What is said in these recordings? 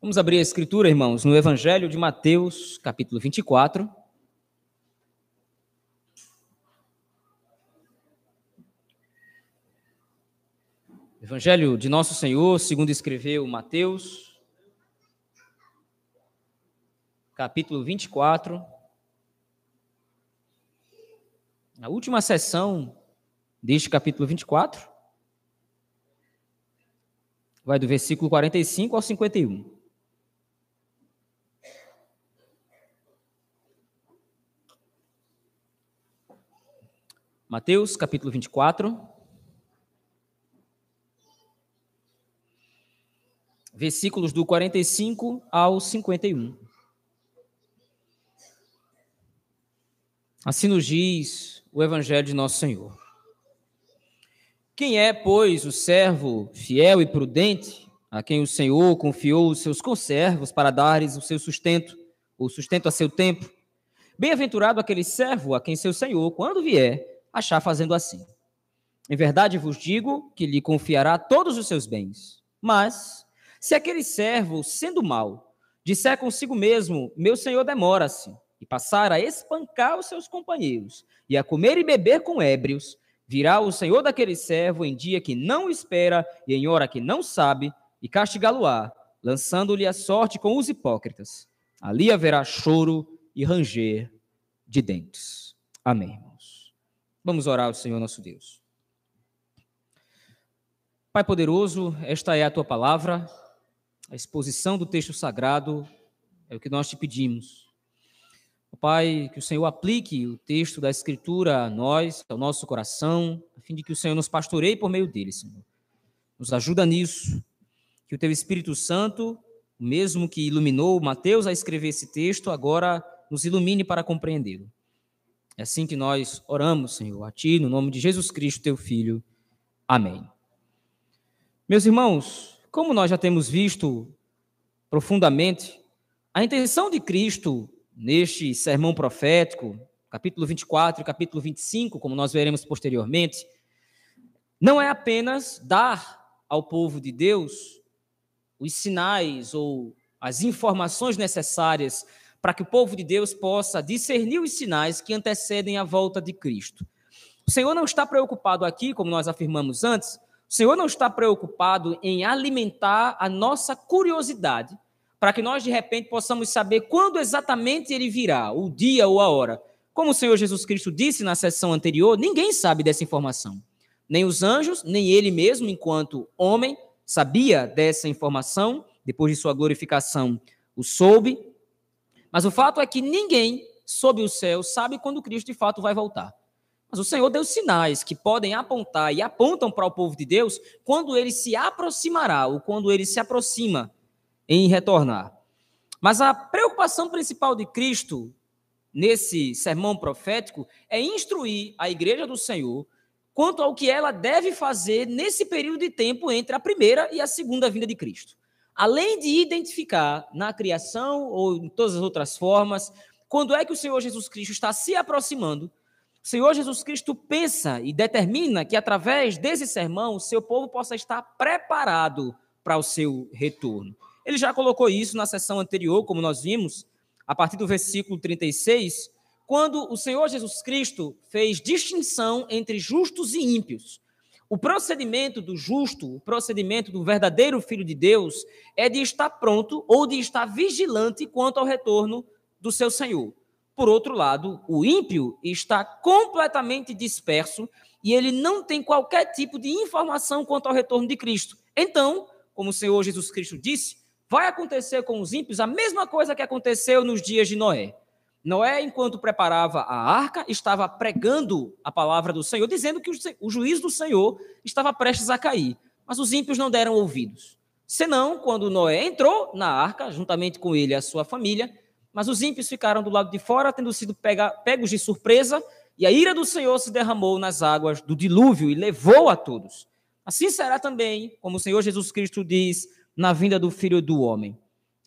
Vamos abrir a escritura, irmãos, no Evangelho de Mateus, capítulo 24. Evangelho de Nosso Senhor, segundo escreveu Mateus, capítulo 24. A última sessão deste capítulo 24 vai do versículo 45 ao 51. Mateus capítulo 24, versículos do 45 ao 51. Assim nos diz o Evangelho de Nosso Senhor. Quem é, pois, o servo fiel e prudente, a quem o Senhor confiou os seus conservos para dar-lhes o seu sustento, o sustento a seu tempo? Bem-aventurado aquele servo a quem seu Senhor, quando vier, achar fazendo assim. Em verdade vos digo que lhe confiará todos os seus bens. Mas, se aquele servo, sendo mau, disser consigo mesmo: Meu senhor demora-se, e passar a espancar os seus companheiros, e a comer e beber com ébrios, virá o senhor daquele servo em dia que não espera e em hora que não sabe, e castigá-lo-á, lançando-lhe a sorte com os hipócritas. Ali haverá choro e ranger de dentes. Amém. Vamos orar ao Senhor nosso Deus. Pai poderoso, esta é a tua palavra, a exposição do texto sagrado é o que nós te pedimos. Pai, que o Senhor aplique o texto da Escritura a nós, ao nosso coração, a fim de que o Senhor nos pastoreie por meio dele, Senhor. Nos ajuda nisso. Que o teu Espírito Santo, o mesmo que iluminou Mateus a escrever esse texto, agora nos ilumine para compreendê-lo. É assim que nós oramos, Senhor, a Ti, no nome de Jesus Cristo, Teu Filho. Amém. Meus irmãos, como nós já temos visto profundamente, a intenção de Cristo neste sermão profético, capítulo 24 e capítulo 25, como nós veremos posteriormente, não é apenas dar ao povo de Deus os sinais ou as informações necessárias para que o povo de Deus possa discernir os sinais que antecedem a volta de Cristo. O Senhor não está preocupado aqui, como nós afirmamos antes, o Senhor não está preocupado em alimentar a nossa curiosidade, para que nós de repente possamos saber quando exatamente ele virá, o dia ou a hora. Como o Senhor Jesus Cristo disse na sessão anterior, ninguém sabe dessa informação. Nem os anjos, nem ele mesmo, enquanto homem, sabia dessa informação, depois de sua glorificação, o soube, mas o fato é que ninguém sob o céu sabe quando Cristo de fato vai voltar. Mas o Senhor deu sinais que podem apontar e apontam para o povo de Deus quando ele se aproximará ou quando ele se aproxima em retornar. Mas a preocupação principal de Cristo nesse sermão profético é instruir a igreja do Senhor quanto ao que ela deve fazer nesse período de tempo entre a primeira e a segunda vinda de Cristo além de identificar na criação ou em todas as outras formas, quando é que o Senhor Jesus Cristo está se aproximando, o Senhor Jesus Cristo pensa e determina que através desse sermão o seu povo possa estar preparado para o seu retorno. Ele já colocou isso na sessão anterior, como nós vimos, a partir do versículo 36, quando o Senhor Jesus Cristo fez distinção entre justos e ímpios. O procedimento do justo, o procedimento do verdadeiro filho de Deus, é de estar pronto ou de estar vigilante quanto ao retorno do seu Senhor. Por outro lado, o ímpio está completamente disperso e ele não tem qualquer tipo de informação quanto ao retorno de Cristo. Então, como o Senhor Jesus Cristo disse, vai acontecer com os ímpios a mesma coisa que aconteceu nos dias de Noé. Noé, enquanto preparava a arca, estava pregando a palavra do Senhor, dizendo que o juízo do Senhor estava prestes a cair. Mas os ímpios não deram ouvidos. Senão, quando Noé entrou na arca, juntamente com ele e a sua família, mas os ímpios ficaram do lado de fora, tendo sido pega, pegos de surpresa, e a ira do Senhor se derramou nas águas do dilúvio e levou a todos. Assim será também, como o Senhor Jesus Cristo diz, na vinda do Filho do Homem.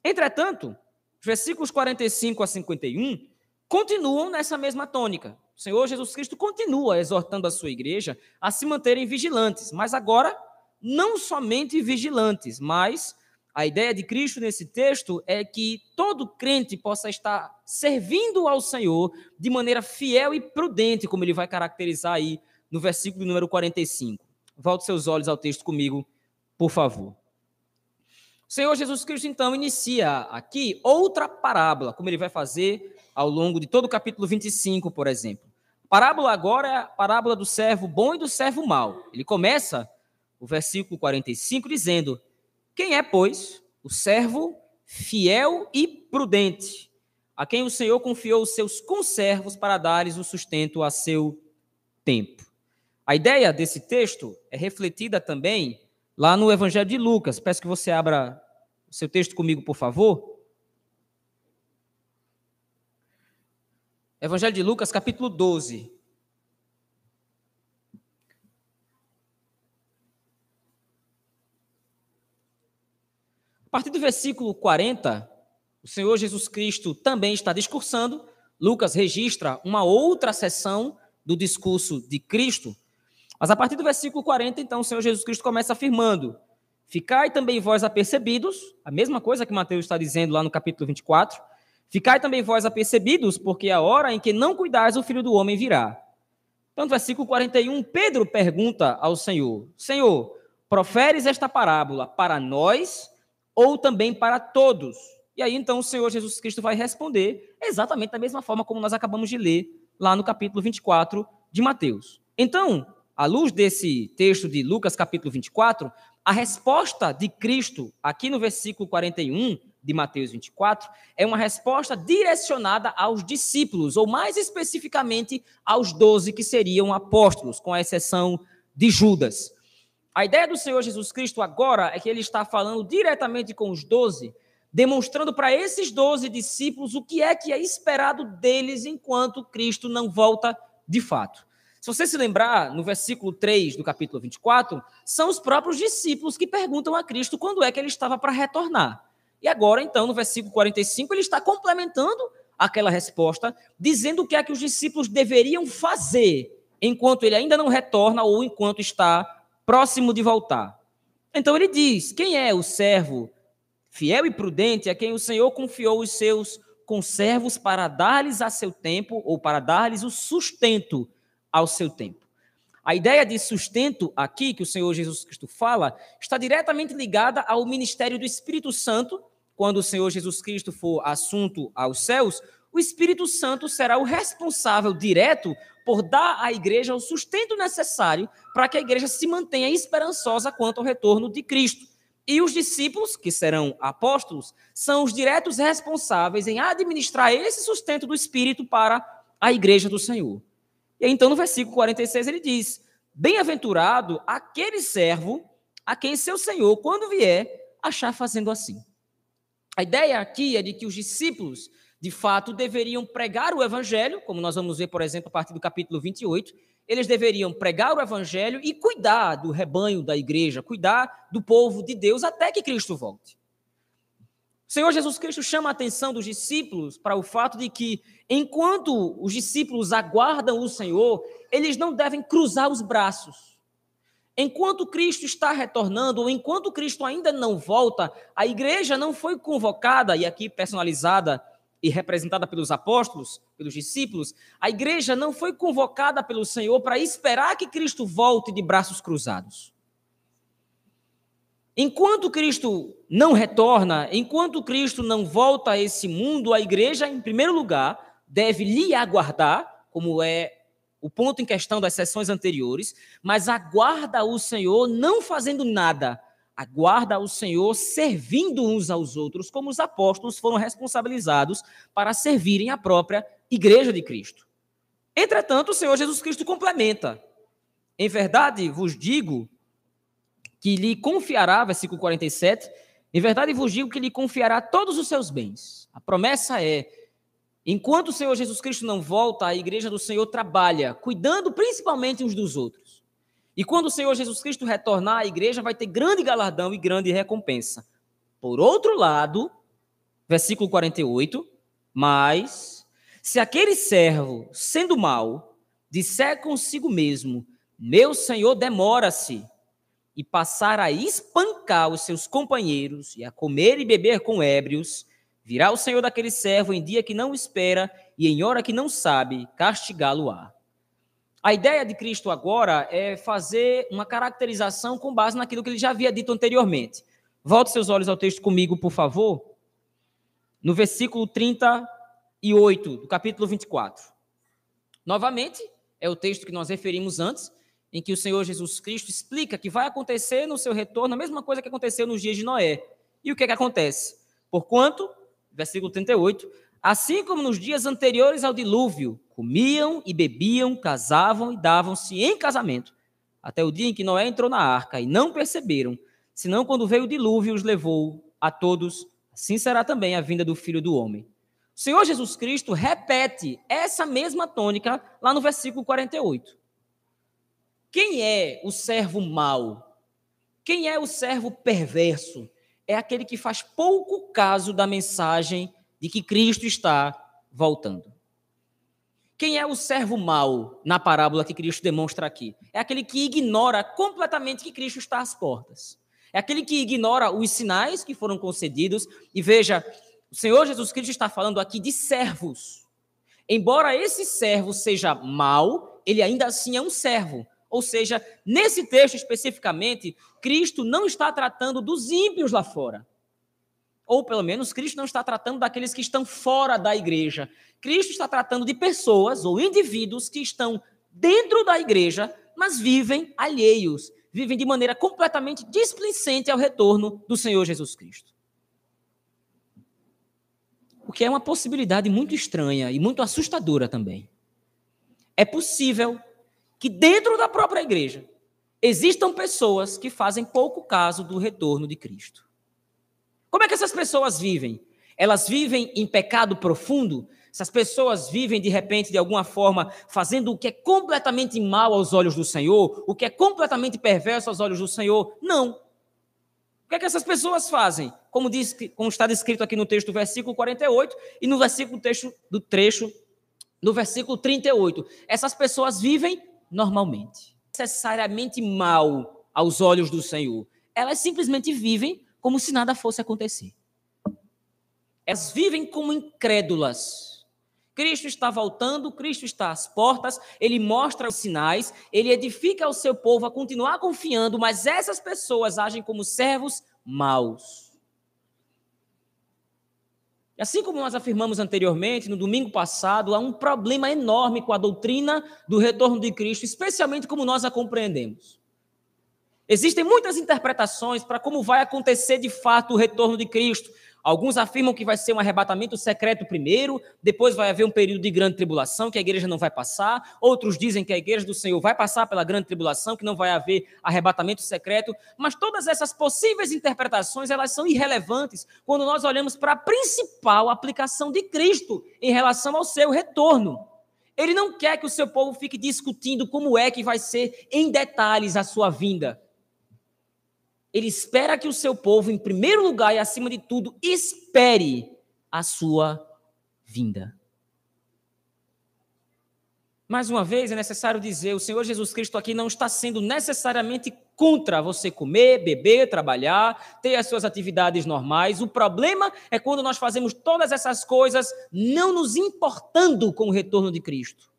Entretanto, versículos 45 a 51 continuam nessa mesma tônica. O Senhor Jesus Cristo continua exortando a sua igreja a se manterem vigilantes, mas agora não somente vigilantes, mas A ideia de Cristo nesse texto é que todo crente possa estar servindo ao Senhor de maneira fiel e prudente, como ele vai caracterizar aí no versículo número 45. Volte seus olhos ao texto comigo, por favor. Senhor Jesus Cristo, então, inicia aqui outra parábola, como ele vai fazer ao longo de todo o capítulo 25, por exemplo. A parábola agora é a parábola do servo bom e do servo mau. Ele começa o versículo 45 dizendo: quem é, pois, o servo fiel e prudente, a quem o Senhor confiou os seus conservos para dar-lhes o sustento a seu tempo? A ideia desse texto é refletida também lá no Evangelho de Lucas. Peço que você abra o seu texto comigo, por favor. Evangelho de Lucas, capítulo 12. A partir do versículo 40, o Senhor Jesus Cristo também está discursando. Lucas registra uma outra sessão do discurso de Cristo. Mas a partir do versículo 40, então, o Senhor Jesus Cristo começa afirmando: Ficai também vós apercebidos, a mesma coisa que Mateus está dizendo lá no capítulo 24. Ficai também vós apercebidos, porque a hora em que não cuidais, o filho do homem virá. Então, no versículo 41, Pedro pergunta ao Senhor: Senhor, proferes esta parábola para nós ou também para todos. E aí então o Senhor Jesus Cristo vai responder exatamente da mesma forma como nós acabamos de ler lá no capítulo 24 de Mateus. Então, à luz desse texto de Lucas capítulo 24, a resposta de Cristo aqui no versículo 41 de Mateus 24 é uma resposta direcionada aos discípulos, ou mais especificamente aos doze que seriam apóstolos, com a exceção de Judas. A ideia do Senhor Jesus Cristo agora é que ele está falando diretamente com os doze, demonstrando para esses doze discípulos o que é que é esperado deles enquanto Cristo não volta de fato. Se você se lembrar, no versículo 3 do capítulo 24, são os próprios discípulos que perguntam a Cristo quando é que ele estava para retornar. E agora, então, no versículo 45, ele está complementando aquela resposta, dizendo o que é que os discípulos deveriam fazer enquanto ele ainda não retorna ou enquanto está próximo de voltar. Então ele diz: Quem é o servo fiel e prudente a quem o Senhor confiou os seus conservos para dar-lhes a seu tempo ou para dar-lhes o sustento ao seu tempo? A ideia de sustento aqui que o Senhor Jesus Cristo fala está diretamente ligada ao ministério do Espírito Santo. Quando o Senhor Jesus Cristo for assunto aos céus, o Espírito Santo será o responsável direto por dar à igreja o sustento necessário para que a igreja se mantenha esperançosa quanto ao retorno de Cristo. E os discípulos, que serão apóstolos, são os diretos responsáveis em administrar esse sustento do Espírito para a igreja do Senhor. E então, no versículo 46, ele diz: Bem-aventurado aquele servo a quem seu Senhor, quando vier, achar fazendo assim. A ideia aqui é de que os discípulos de fato, deveriam pregar o evangelho, como nós vamos ver, por exemplo, a partir do capítulo 28. Eles deveriam pregar o evangelho e cuidar do rebanho da igreja, cuidar do povo de Deus até que Cristo volte. O Senhor Jesus Cristo chama a atenção dos discípulos para o fato de que, enquanto os discípulos aguardam o Senhor, eles não devem cruzar os braços. Enquanto Cristo está retornando, ou enquanto Cristo ainda não volta, a igreja não foi convocada, e aqui personalizada e representada pelos apóstolos, pelos discípulos, a igreja não foi convocada pelo Senhor para esperar que Cristo volte de braços cruzados. Enquanto Cristo não retorna, enquanto Cristo não volta a esse mundo, a igreja, em primeiro lugar, deve lhe aguardar, como é o ponto em questão das sessões anteriores, mas aguarda o Senhor não fazendo nada, aguarda o Senhor servindo uns aos outros, como os apóstolos foram responsabilizados para servirem a própria igreja de Cristo. Entretanto, o Senhor Jesus Cristo complementa: Em verdade vos digo que lhe confiará, versículo 47, em verdade vos digo que lhe confiará todos os seus bens. A promessa é: enquanto o Senhor Jesus Cristo não volta, a igreja do Senhor trabalha, cuidando principalmente uns dos outros. E quando o Senhor Jesus Cristo retornar, a igreja vai ter grande galardão e grande recompensa. Por outro lado, versículo 48, mas se aquele servo, sendo mau, disser consigo mesmo: Meu senhor demora-se, e passar a espancar os seus companheiros e a comer e beber com ébrios, virá o Senhor daquele servo em dia que não espera e em hora que não sabe, castigá-lo-á. A ideia de Cristo agora é fazer uma caracterização com base naquilo que ele já havia dito anteriormente. Volte seus olhos ao texto comigo, por favor. No versículo 38 do capítulo 24. Novamente, é o texto que nós referimos antes, em que o Senhor Jesus Cristo explica que vai acontecer no seu retorno a mesma coisa que aconteceu nos dias de Noé. E o que é que acontece? Porquanto, versículo 38, assim como nos dias anteriores ao dilúvio, comiam e bebiam, casavam e davam-se em casamento, até o dia em que Noé entrou na arca e não perceberam, senão quando veio o dilúvio os levou a todos, assim será também a vinda do Filho do Homem. O Senhor Jesus Cristo repete essa mesma tônica lá no versículo 48. Quem é o servo mau? Quem é o servo perverso? É aquele que faz pouco caso da mensagem de que Cristo está voltando. Quem é o servo mau na parábola que Cristo demonstra aqui? É aquele que ignora completamente que Cristo está às portas. É aquele que ignora os sinais que foram concedidos. E veja, o Senhor Jesus Cristo está falando aqui de servos. Embora esse servo seja mau, ele ainda assim é um servo. Ou seja, nesse texto especificamente, Cristo não está tratando dos ímpios lá fora. Ou pelo menos Cristo não está tratando daqueles que estão fora da igreja. Cristo está tratando de pessoas ou indivíduos que estão dentro da igreja, mas vivem alheios, vivem de maneira completamente displicente ao retorno do Senhor Jesus Cristo. O que é uma possibilidade muito estranha e muito assustadora também. É possível que dentro da própria igreja existam pessoas que fazem pouco caso do retorno de Cristo. Como é que essas pessoas vivem? Elas vivem em pecado profundo? Essas pessoas vivem de repente, de alguma forma, fazendo o que é completamente mal aos olhos do Senhor, o que é completamente perverso aos olhos do Senhor? Não. O que é que essas pessoas fazem? Como, diz, como está descrito aqui no texto do versículo 48 e no versículo texto, do trecho, no versículo 38. Essas pessoas vivem normalmente. Necessariamente mal aos olhos do Senhor. Elas simplesmente vivem como se nada fosse acontecer. Elas vivem como incrédulas. Cristo está voltando, Cristo está às portas, ele mostra os sinais, ele edifica o seu povo a continuar confiando, mas essas pessoas agem como servos maus. Assim como nós afirmamos anteriormente, no domingo passado, há um problema enorme com a doutrina do retorno de Cristo, especialmente como nós a compreendemos. Existem muitas interpretações para como vai acontecer de fato o retorno de Cristo. Alguns afirmam que vai ser um arrebatamento secreto primeiro, depois vai haver um período de grande tribulação que a igreja não vai passar. Outros dizem que a igreja do Senhor vai passar pela grande tribulação, que não vai haver arrebatamento secreto. Mas todas essas possíveis interpretações, elas são irrelevantes quando nós olhamos para a principal aplicação de Cristo em relação ao seu retorno. Ele não quer que o seu povo fique discutindo como é que vai ser em detalhes a sua vinda. Ele espera que o seu povo, em primeiro lugar e acima de tudo, espere a sua vinda. Mais uma vez, é necessário dizer: o Senhor Jesus Cristo aqui não está sendo necessariamente contra você comer, beber, trabalhar, ter as suas atividades normais. O problema é quando nós fazemos todas essas coisas não nos importando com o retorno de Cristo.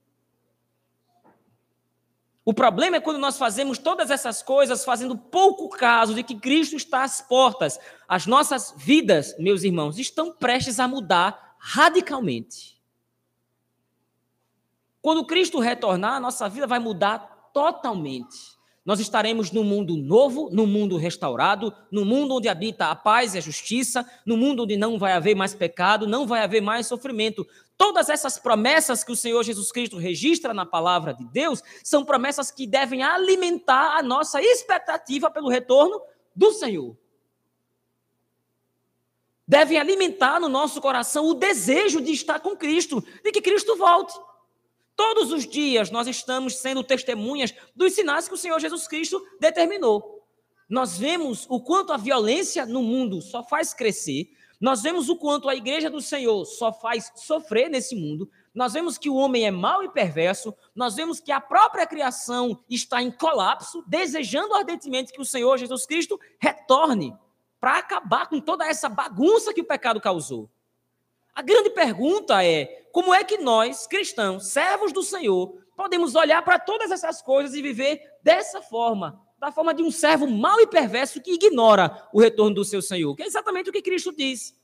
O problema é quando nós fazemos todas essas coisas fazendo pouco caso de que Cristo está às portas. As nossas vidas, meus irmãos, estão prestes a mudar radicalmente. Quando Cristo retornar, nossa vida vai mudar totalmente. Nós estaremos num mundo novo, num mundo restaurado, num mundo onde habita a paz e a justiça, num mundo onde não vai haver mais pecado, não vai haver mais sofrimento. Todas essas promessas que o Senhor Jesus Cristo registra na palavra de Deus são promessas que devem alimentar a nossa expectativa pelo retorno do Senhor. Devem alimentar no nosso coração o desejo de estar com Cristo, de que Cristo volte. Todos os dias nós estamos sendo testemunhas dos sinais que o Senhor Jesus Cristo determinou. Nós vemos o quanto a violência no mundo só faz crescer, nós vemos o quanto a igreja do Senhor só faz sofrer nesse mundo, nós vemos que o homem é mau e perverso, nós vemos que a própria criação está em colapso, desejando ardentemente que o Senhor Jesus Cristo retorne para acabar com toda essa bagunça que o pecado causou. A grande pergunta é: como é que nós, cristãos, servos do Senhor, podemos olhar para todas essas coisas e viver dessa forma, da forma de um servo mau e perverso que ignora o retorno do seu Senhor? Que é exatamente o que Cristo diz.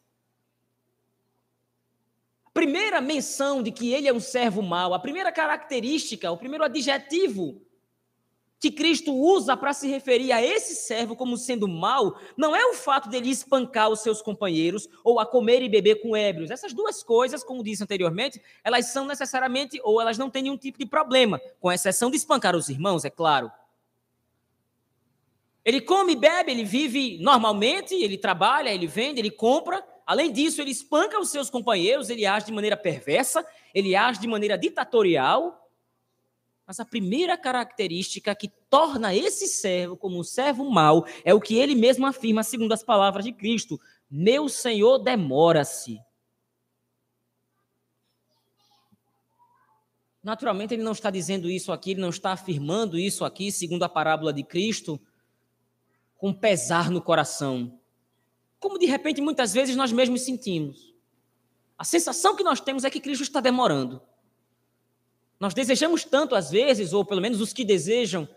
A primeira menção de que ele é um servo mau, a primeira característica, o primeiro adjetivo que Cristo usa para se referir a esse servo como sendo mau, não é o fato dele espancar os seus companheiros ou a comer e beber com ébrios. Essas duas coisas, como disse anteriormente, elas são necessariamente ou elas não têm nenhum tipo de problema, com exceção de espancar os irmãos, é claro. Ele come e bebe, ele vive normalmente, ele trabalha, ele vende, ele compra. Além disso, ele espanca os seus companheiros, ele age de maneira perversa, ele age de maneira ditatorial, mas a primeira característica que torna esse servo como um servo mau é o que ele mesmo afirma, segundo as palavras de Cristo: Meu senhor demora-se. Naturalmente, ele não está dizendo isso aqui, ele não está afirmando isso aqui, segundo a parábola de Cristo, com pesar no coração. Como de repente muitas vezes nós mesmos sentimos. A sensação que nós temos é que Cristo está demorando. Nós desejamos tanto às vezes, ou pelo menos os que desejam,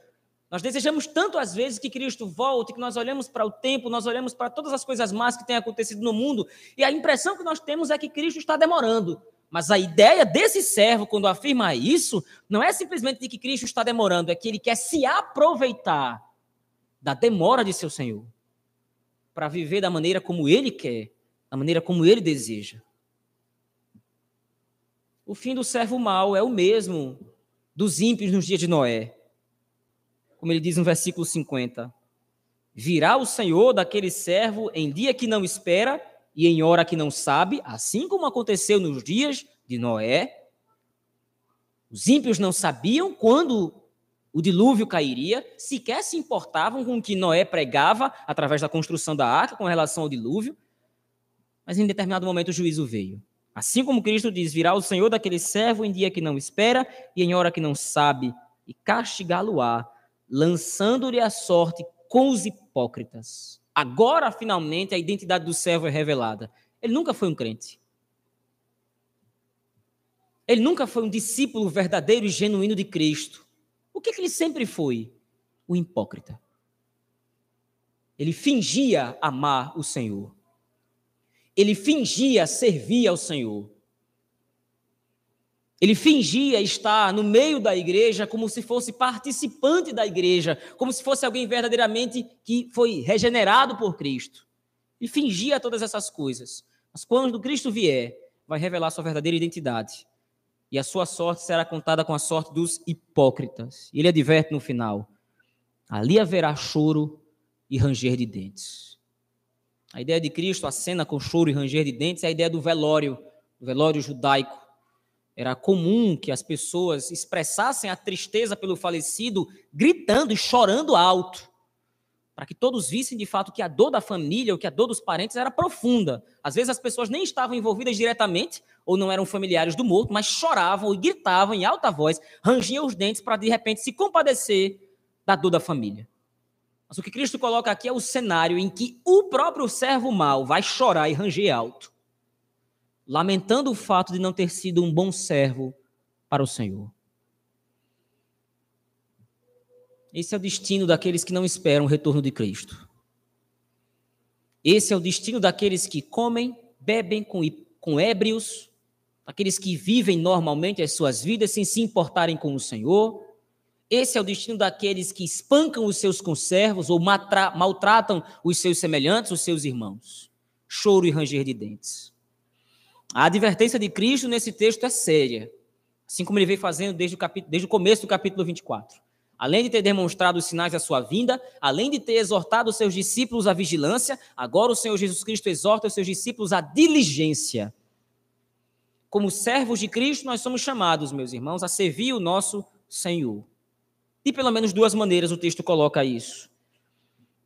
nós desejamos tanto às vezes que Cristo volte, que nós olhamos para o tempo, nós olhamos para todas as coisas más que têm acontecido no mundo, e a impressão que nós temos é que Cristo está demorando. Mas a ideia desse servo, quando afirma isso, não é simplesmente de que Cristo está demorando, é que ele quer se aproveitar da demora de seu Senhor para viver da maneira como ele quer, da maneira como ele deseja. O fim do servo mau é o mesmo dos ímpios nos dias de Noé. Como ele diz no versículo 50. Virá o Senhor daquele servo em dia que não espera e em hora que não sabe, assim como aconteceu nos dias de Noé. Os ímpios não sabiam quando o dilúvio cairia, sequer se importavam com o que Noé pregava através da construção da arca com relação ao dilúvio, mas em determinado momento o juízo veio. Assim como Cristo diz: virá o Senhor daquele servo em dia que não espera e em hora que não sabe, e castigá-lo-á, lançando-lhe a sorte com os hipócritas. Agora, finalmente, a identidade do servo é revelada. Ele nunca foi um crente. Ele nunca foi um discípulo verdadeiro e genuíno de Cristo. O que, que ele sempre foi? O hipócrita. Ele fingia amar o Senhor ele fingia servir ao Senhor. Ele fingia estar no meio da igreja como se fosse participante da igreja, como se fosse alguém verdadeiramente que foi regenerado por Cristo. E fingia todas essas coisas. Mas quando Cristo vier, vai revelar sua verdadeira identidade. E a sua sorte será contada com a sorte dos hipócritas. E ele adverte no final: ali haverá choro e ranger de dentes. A ideia de Cristo, a cena com choro e ranger de dentes, é a ideia do velório, o velório judaico. Era comum que as pessoas expressassem a tristeza pelo falecido gritando e chorando alto, para que todos vissem de fato que a dor da família ou que a dor dos parentes era profunda. Às vezes as pessoas nem estavam envolvidas diretamente ou não eram familiares do morto, mas choravam e gritavam em alta voz, rangiam os dentes para de repente se compadecer da dor da família. Mas o que Cristo coloca aqui é o cenário em que o próprio servo mau vai chorar e ranger alto, lamentando o fato de não ter sido um bom servo para o Senhor. Esse é o destino daqueles que não esperam o retorno de Cristo. Esse é o destino daqueles que comem, bebem com, com ébrios, daqueles que vivem normalmente as suas vidas sem se importarem com o Senhor, esse é o destino daqueles que espancam os seus conservos ou maltratam os seus semelhantes, os seus irmãos. Choro e ranger de dentes. A advertência de Cristo nesse texto é séria, assim como ele veio fazendo desde o, desde o começo do capítulo 24. Além de ter demonstrado os sinais da sua vinda, além de ter exortado os seus discípulos à vigilância, agora o Senhor Jesus Cristo exorta os seus discípulos à diligência. Como servos de Cristo, nós somos chamados, meus irmãos, a servir o nosso Senhor. De pelo menos duas maneiras o texto coloca isso.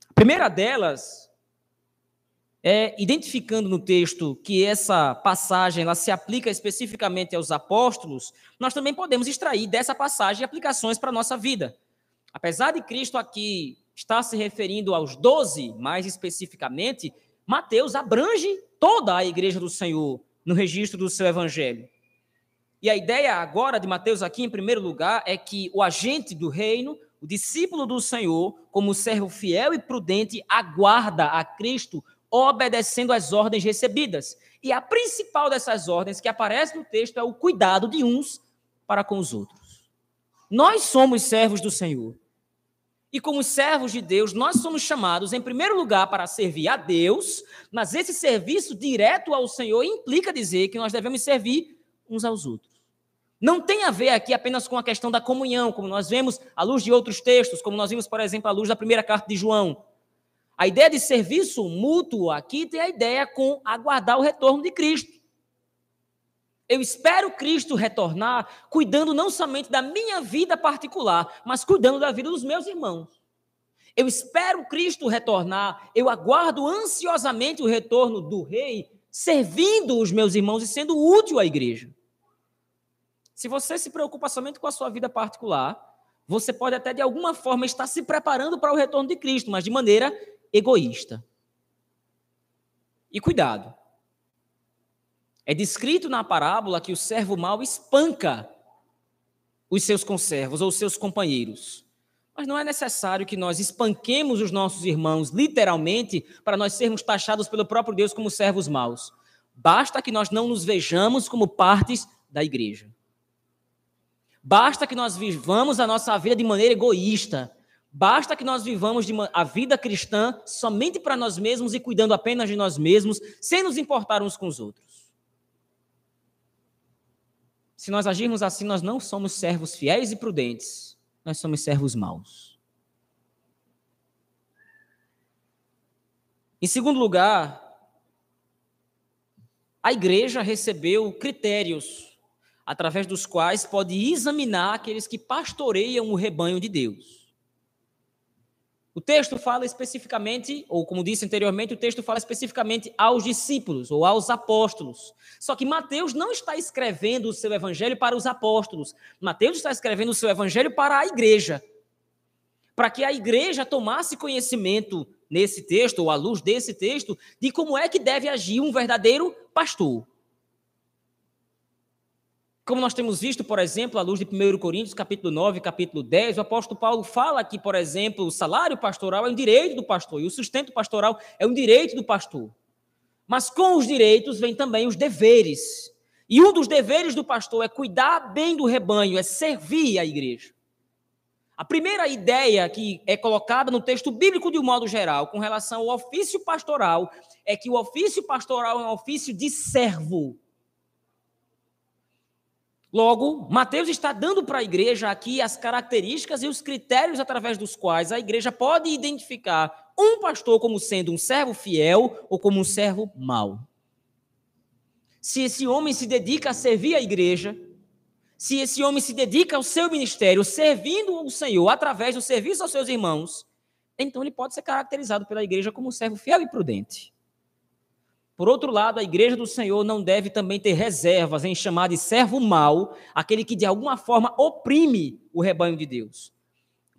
A primeira delas é, identificando no texto que essa passagem ela se aplica especificamente aos apóstolos, nós também podemos extrair dessa passagem aplicações para a nossa vida. Apesar de Cristo aqui estar se referindo aos doze, mais especificamente, Mateus abrange toda a igreja do Senhor no registro do seu evangelho. E a ideia agora de Mateus aqui, em primeiro lugar, é que o agente do reino, o discípulo do Senhor, como servo fiel e prudente, aguarda a Cristo obedecendo às ordens recebidas. E a principal dessas ordens que aparece no texto é o cuidado de uns para com os outros. Nós somos servos do Senhor. E como servos de Deus, nós somos chamados, em primeiro lugar, para servir a Deus, mas esse serviço direto ao Senhor implica dizer que nós devemos servir uns aos outros. Não tem a ver aqui apenas com a questão da comunhão, como nós vemos à luz de outros textos, como nós vimos, por exemplo, à luz da primeira carta de João. A ideia de serviço mútuo aqui tem a ideia com aguardar o retorno de Cristo. Eu espero Cristo retornar, cuidando não somente da minha vida particular, mas cuidando da vida dos meus irmãos. Eu espero Cristo retornar, eu aguardo ansiosamente o retorno do Rei, servindo os meus irmãos e sendo útil à igreja. Se você se preocupa somente com a sua vida particular, você pode até de alguma forma estar se preparando para o retorno de Cristo, mas de maneira egoísta. E cuidado. É descrito na parábola que o servo mau espanca os seus conservos ou seus companheiros. Mas não é necessário que nós espanquemos os nossos irmãos, literalmente, para nós sermos taxados pelo próprio Deus como servos maus. Basta que nós não nos vejamos como partes da igreja. Basta que nós vivamos a nossa vida de maneira egoísta, Basta que nós vivamos a vida cristã somente para nós mesmos e cuidando apenas de nós mesmos, sem nos importar uns com os outros. Se nós agirmos assim, nós não somos servos fiéis e prudentes, nós somos servos maus. Em segundo lugar, a igreja recebeu critérios através dos quais pode examinar aqueles que pastoreiam o rebanho de Deus. O texto fala especificamente, ou como disse anteriormente, o texto fala especificamente aos discípulos ou aos apóstolos. Só que Mateus não está escrevendo o seu evangelho para os apóstolos. Mateus está escrevendo o seu evangelho para a igreja. Para que a igreja tomasse conhecimento nesse texto, ou à luz desse texto, de como é que deve agir um verdadeiro pastor. Como nós temos visto, por exemplo, à luz de 1 Coríntios, capítulo 9, capítulo 10, o apóstolo Paulo fala que, por exemplo, o salário pastoral é um direito do pastor e o sustento pastoral é um direito do pastor. Mas com os direitos vem também os deveres. E um dos deveres do pastor é cuidar bem do rebanho, é servir a igreja. A primeira ideia que é colocada no texto bíblico de um modo geral, com relação ao ofício pastoral, é que o ofício pastoral é um ofício de servo. Logo, Mateus está dando para a igreja aqui as características e os critérios através dos quais a igreja pode identificar um pastor como sendo um servo fiel ou como um servo mau. Se esse homem se dedica a servir a igreja, se esse homem se dedica ao seu ministério, servindo o Senhor através do serviço aos seus irmãos, então ele pode ser caracterizado pela igreja como um servo fiel e prudente. Por outro lado, a igreja do Senhor não deve também ter reservas em chamar de servo mau aquele que de alguma forma oprime o rebanho de Deus.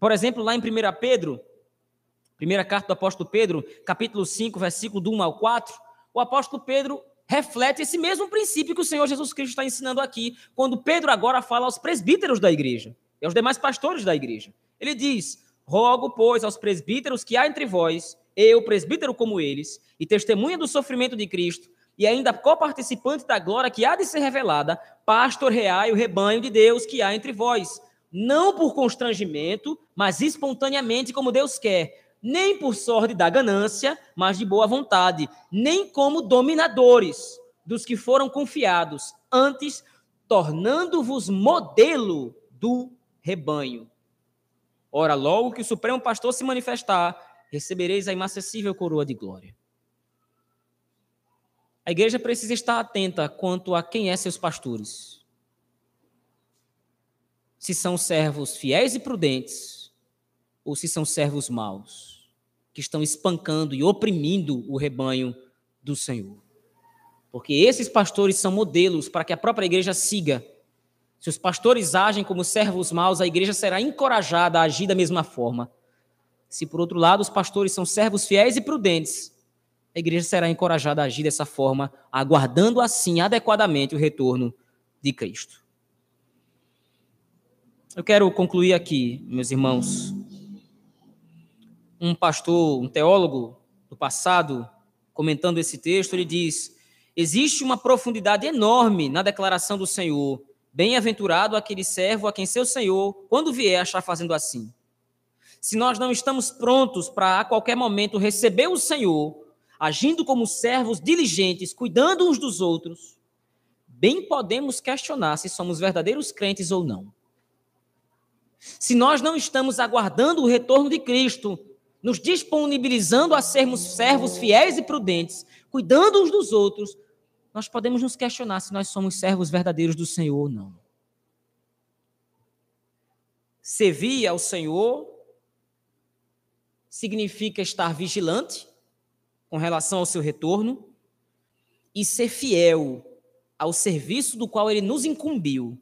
Por exemplo, lá em 1 Pedro, primeira carta do apóstolo Pedro, capítulo 5, versículo do 1 ao 4, o apóstolo Pedro reflete esse mesmo princípio que o Senhor Jesus Cristo está ensinando aqui, quando Pedro agora fala aos presbíteros da igreja e aos demais pastores da igreja. Ele diz: Rogo, pois, aos presbíteros que há entre vós eu, presbítero como eles, e testemunha do sofrimento de Cristo, e ainda coparticipante da glória que há de ser revelada, pastoreai o rebanho de Deus que há entre vós, não por constrangimento, mas espontaneamente como Deus quer, nem por sorte da ganância, mas de boa vontade, nem como dominadores dos que foram confiados, antes tornando-vos modelo do rebanho. Ora, logo que o Supremo Pastor se manifestar, recebereis a inacessível coroa de glória. A igreja precisa estar atenta quanto a quem é seus pastores. Se são servos fiéis e prudentes, ou se são servos maus, que estão espancando e oprimindo o rebanho do Senhor. Porque esses pastores são modelos para que a própria igreja siga. Se os pastores agem como servos maus, a igreja será encorajada a agir da mesma forma. Se, por outro lado, os pastores são servos fiéis e prudentes, a igreja será encorajada a agir dessa forma, aguardando assim adequadamente o retorno de Cristo. Eu quero concluir aqui, meus irmãos. Um pastor, um teólogo do passado, comentando esse texto, ele diz: Existe uma profundidade enorme na declaração do Senhor. Bem-aventurado aquele servo a quem seu Senhor, quando vier, achar fazendo assim. Se nós não estamos prontos para a qualquer momento receber o Senhor, agindo como servos diligentes, cuidando uns dos outros, bem podemos questionar se somos verdadeiros crentes ou não. Se nós não estamos aguardando o retorno de Cristo, nos disponibilizando a sermos servos fiéis e prudentes, cuidando uns dos outros, nós podemos nos questionar se nós somos servos verdadeiros do Senhor ou não. Servir ao Senhor significa estar vigilante com relação ao seu retorno e ser fiel ao serviço do qual ele nos incumbiu,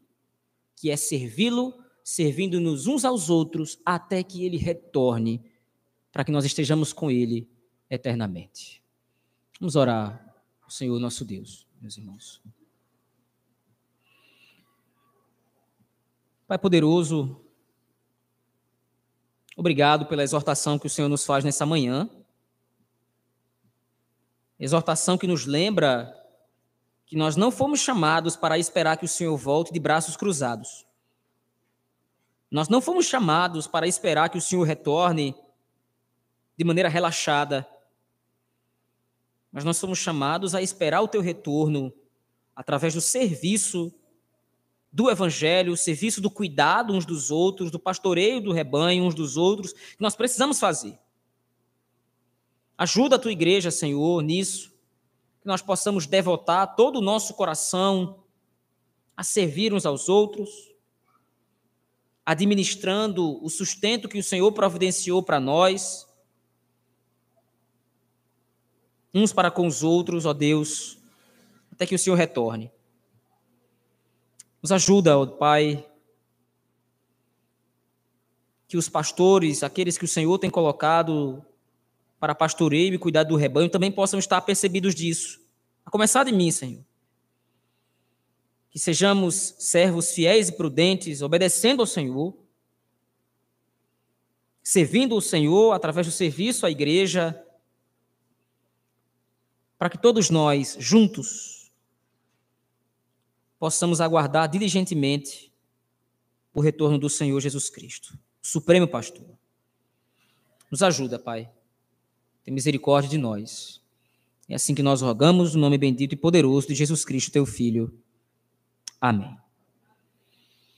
que é servi-lo, servindo-nos uns aos outros até que ele retorne, para que nós estejamos com ele eternamente. Vamos orar ao Senhor nosso Deus meus irmãos. Pai poderoso, obrigado pela exortação que o Senhor nos faz nessa manhã. Exortação que nos lembra que nós não fomos chamados para esperar que o Senhor volte de braços cruzados. Nós não fomos chamados para esperar que o Senhor retorne de maneira relaxada, mas nós somos chamados a esperar o teu retorno através do serviço do evangelho, o serviço do cuidado uns dos outros, do pastoreio do rebanho uns dos outros, que nós precisamos fazer. Ajuda a tua igreja, Senhor, nisso, que nós possamos devotar todo o nosso coração a servir uns aos outros, administrando o sustento que o Senhor providenciou para nós uns para com os outros, ó Deus, até que o Senhor retorne. Nos ajuda, ó Pai, que os pastores, aqueles que o Senhor tem colocado para pastoreio e cuidar do rebanho, também possam estar percebidos disso. A começar de mim, Senhor. Que sejamos servos fiéis e prudentes, obedecendo ao Senhor, servindo o Senhor através do serviço à igreja, para que todos nós, juntos, possamos aguardar diligentemente o retorno do Senhor Jesus Cristo, Supremo Pastor. Nos ajuda, Pai. Tem misericórdia de nós. É assim que nós rogamos, no nome bendito e poderoso de Jesus Cristo, teu Filho. Amém.